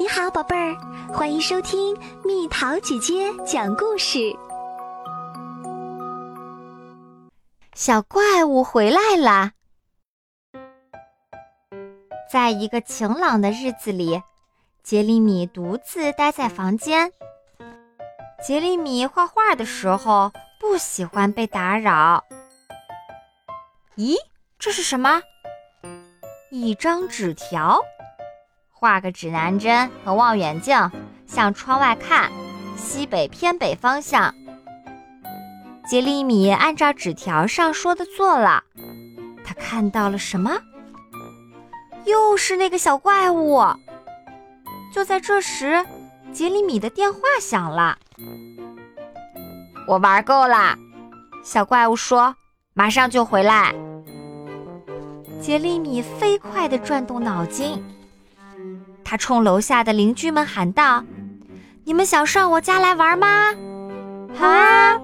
你好，宝贝儿，欢迎收听蜜桃姐姐讲故事。小怪物回来啦！在一个晴朗的日子里，杰里米独自待在房间。杰里米画画的时候不喜欢被打扰。咦，这是什么？一张纸条。画个指南针和望远镜，向窗外看，西北偏北方向。杰里米按照纸条上说的做了。他看到了什么？又是那个小怪物。就在这时，杰里米的电话响了。我玩够了，小怪物说：“马上就回来。”杰里米飞快地转动脑筋。他冲楼下的邻居们喊道：“你们想上我家来玩吗？”“好啊！”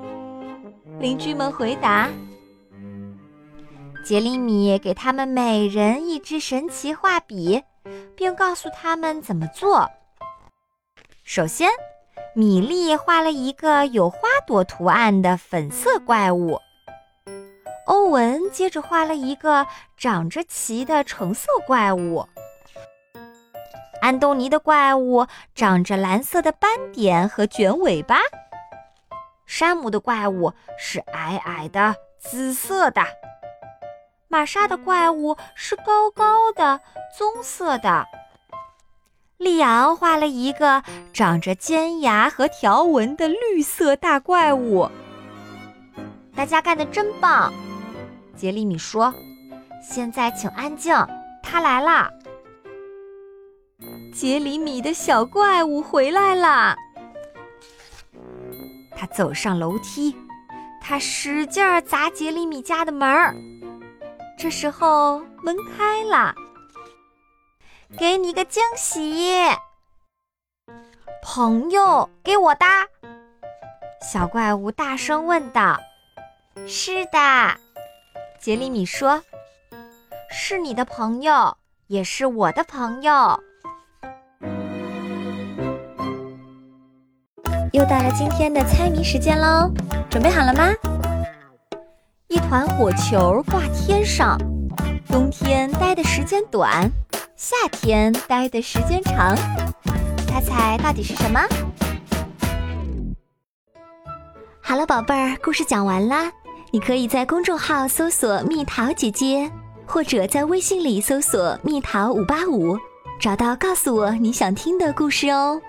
邻居们回答。杰里米给他们每人一支神奇画笔，并告诉他们怎么做。首先，米莉画了一个有花朵图案的粉色怪物。欧文接着画了一个长着鳍的橙色怪物。安东尼的怪物长着蓝色的斑点和卷尾巴。山姆的怪物是矮矮的紫色的。玛莎的怪物是高高的棕色的。利昂画了一个长着尖牙和条纹的绿色大怪物。大家干得真棒，杰里米说。现在请安静，他来了。杰里米的小怪物回来了。他走上楼梯，他使劲儿砸杰里米家的门儿。这时候门开了，给你个惊喜，朋友，给我的。小怪物大声问道：“是的。”杰里米说：“是你的朋友，也是我的朋友。”又到了今天的猜谜时间喽，准备好了吗？一团火球挂天上，冬天待的时间短，夏天待的时间长，猜猜到底是什么？好了，宝贝儿，故事讲完啦。你可以在公众号搜索“蜜桃姐姐”，或者在微信里搜索“蜜桃五八五”，找到告诉我你想听的故事哦。